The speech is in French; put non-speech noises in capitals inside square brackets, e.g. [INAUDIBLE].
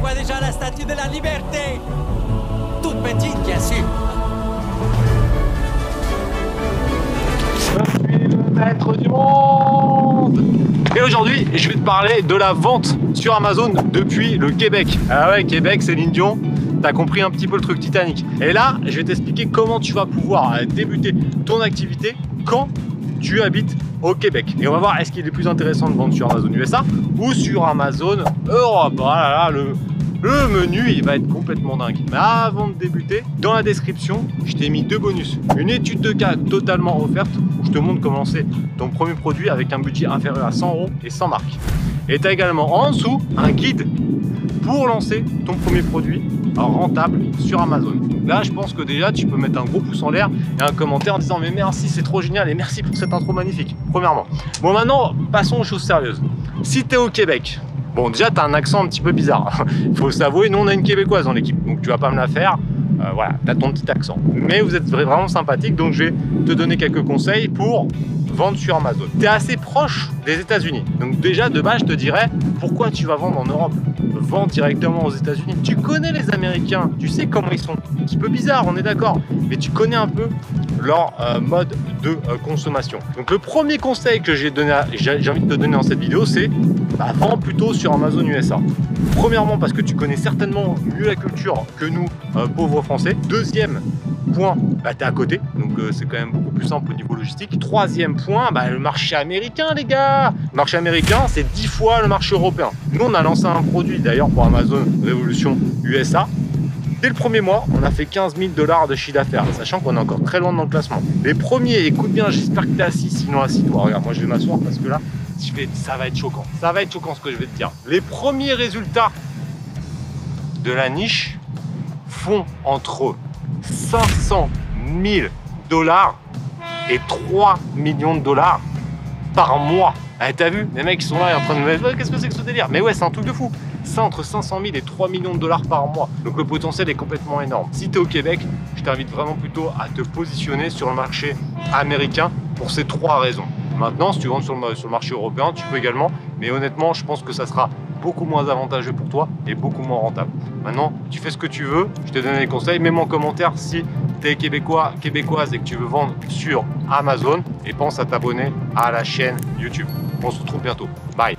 vois déjà la statue de la liberté. Toute petite, bien sûr. Je suis le maître du monde Et aujourd'hui, je vais te parler de la vente sur Amazon depuis le Québec. Ah ouais, Québec, c'est l'Indion. T'as compris un petit peu le truc Titanic. Et là, je vais t'expliquer comment tu vas pouvoir débuter ton activité quand tu habites au Québec. Et on va voir est-ce qu'il est plus intéressant de vendre sur Amazon USA ou sur Amazon Europe? Ah là là, le, menu, il va être complètement dingue. Mais avant de débuter, dans la description, je t'ai mis deux bonus. Une étude de cas totalement offerte où je te montre comment lancer ton premier produit avec un budget inférieur à 100 euros et sans marque. Et tu as également en dessous un guide pour lancer ton premier produit rentable sur Amazon. Là, je pense que déjà, tu peux mettre un gros pouce en l'air et un commentaire en disant mais merci, c'est trop génial et merci pour cette intro magnifique. Premièrement. Bon, maintenant, passons aux choses sérieuses. Si tu es au Québec, bon, déjà, tu as un accent un petit peu bizarre. Il [LAUGHS] faut s'avouer, nous, on a une québécoise dans l'équipe, donc tu vas pas me la faire. Euh, voilà, tu as ton petit accent. Mais vous êtes vraiment sympathique, donc je vais te donner quelques conseils pour vendre sur Amazon. Tu es assez proche des États-Unis. Donc déjà de base, je te dirais pourquoi tu vas vendre en Europe? Vends directement aux États-Unis. Tu connais les Américains, tu sais comment ils sont. Un petit peu bizarre, on est d'accord, mais tu connais un peu leur euh, mode de euh, consommation. Donc le premier conseil que j'ai donné, j'ai envie de te donner dans cette vidéo, c'est bah, plutôt sur Amazon USA. Premièrement parce que tu connais certainement mieux la culture que nous, euh, pauvres Français. Deuxième point, bah, tu es à côté, donc c'est quand même beaucoup plus simple au niveau logistique. Troisième point, bah, le marché américain, les gars. Le marché américain, c'est 10 fois le marché européen. Nous, on a lancé un produit d'ailleurs pour Amazon Révolution USA Dès le premier mois, on a fait 15 000 dollars de chiffre d'affaires, sachant qu'on est encore très loin dans le classement. Les premiers, écoute bien, j'espère que tu es assis, sinon assis-toi. Regarde, moi je vais m'asseoir parce que là, ça va être choquant. Ça va être choquant ce que je vais te dire. Les premiers résultats de la niche font entre 500 000 dollars et 3 millions de dollars par mois. Eh, T'as vu? Les mecs qui sont là en train de me dire qu'est-ce que c'est que ce délire? Mais ouais, c'est un truc de fou ça entre 500 000 et 3 millions de dollars par mois. Donc le potentiel est complètement énorme. Si tu es au Québec, je t'invite vraiment plutôt à te positionner sur le marché américain pour ces trois raisons. Maintenant, si tu vends sur le, marché européen, tu peux également, mais honnêtement, je pense que ça sera beaucoup moins avantageux pour toi et beaucoup moins rentable. Maintenant, tu fais ce que tu veux, je t'ai donné les conseils, mets-moi en commentaire si tu es québécois, québécoise et que tu veux vendre sur Amazon et pense à t'abonner à la chaîne YouTube. On se retrouve bientôt. Bye